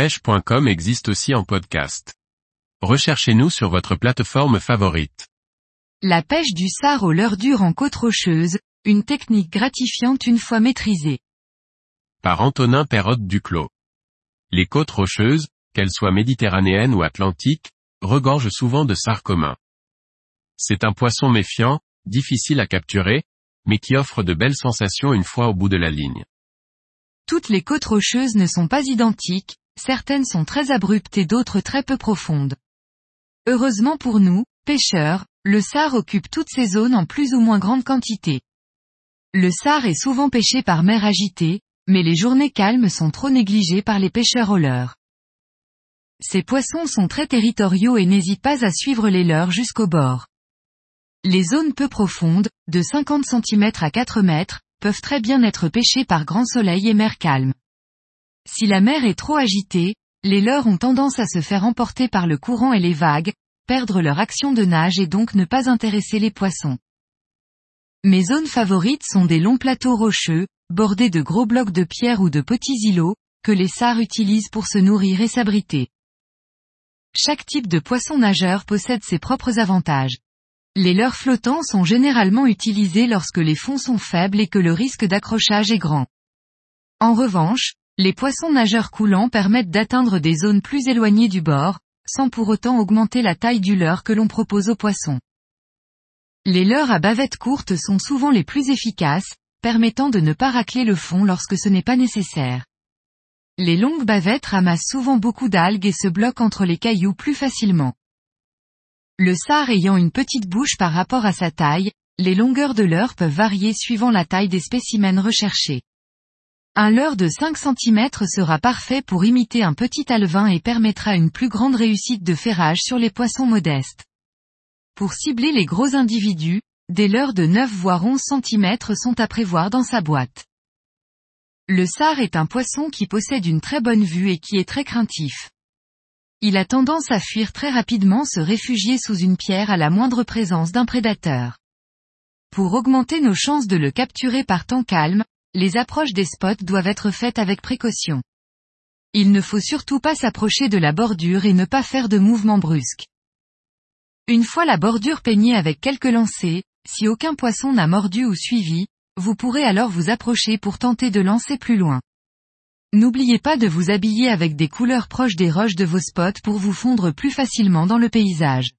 pêche.com existe aussi en podcast. Recherchez-nous sur votre plateforme favorite. La pêche du sard au leurre dur en côte rocheuse, une technique gratifiante une fois maîtrisée. Par Antonin Perrotte Duclos. Les côtes rocheuses, qu'elles soient méditerranéennes ou atlantiques, regorgent souvent de sard commun. C'est un poisson méfiant, difficile à capturer, mais qui offre de belles sensations une fois au bout de la ligne. Toutes les côtes rocheuses ne sont pas identiques, certaines sont très abruptes et d'autres très peu profondes. Heureusement pour nous, pêcheurs, le sard occupe toutes ces zones en plus ou moins grande quantité. Le sard est souvent pêché par mer agitée, mais les journées calmes sont trop négligées par les pêcheurs au leurre. Ces poissons sont très territoriaux et n'hésitent pas à suivre les leurs jusqu'au bord. Les zones peu profondes, de 50 cm à 4 mètres, peuvent très bien être pêchées par grand soleil et mer calme. Si la mer est trop agitée, les leurres ont tendance à se faire emporter par le courant et les vagues, perdre leur action de nage et donc ne pas intéresser les poissons. Mes zones favorites sont des longs plateaux rocheux, bordés de gros blocs de pierre ou de petits îlots, que les sards utilisent pour se nourrir et s'abriter. Chaque type de poisson nageur possède ses propres avantages. Les leurres flottants sont généralement utilisés lorsque les fonds sont faibles et que le risque d'accrochage est grand. En revanche, les poissons nageurs coulants permettent d'atteindre des zones plus éloignées du bord, sans pour autant augmenter la taille du leurre que l'on propose aux poissons. Les leurres à bavettes courtes sont souvent les plus efficaces, permettant de ne pas racler le fond lorsque ce n'est pas nécessaire. Les longues bavettes ramassent souvent beaucoup d'algues et se bloquent entre les cailloux plus facilement. Le sard ayant une petite bouche par rapport à sa taille, les longueurs de leurre peuvent varier suivant la taille des spécimens recherchés. Un leurre de 5 cm sera parfait pour imiter un petit alevin et permettra une plus grande réussite de ferrage sur les poissons modestes. Pour cibler les gros individus, des leurres de 9 voire 11 cm sont à prévoir dans sa boîte. Le sard est un poisson qui possède une très bonne vue et qui est très craintif. Il a tendance à fuir très rapidement se réfugier sous une pierre à la moindre présence d'un prédateur. Pour augmenter nos chances de le capturer par temps calme, les approches des spots doivent être faites avec précaution. Il ne faut surtout pas s'approcher de la bordure et ne pas faire de mouvements brusques. Une fois la bordure peignée avec quelques lancers, si aucun poisson n'a mordu ou suivi, vous pourrez alors vous approcher pour tenter de lancer plus loin. N'oubliez pas de vous habiller avec des couleurs proches des roches de vos spots pour vous fondre plus facilement dans le paysage.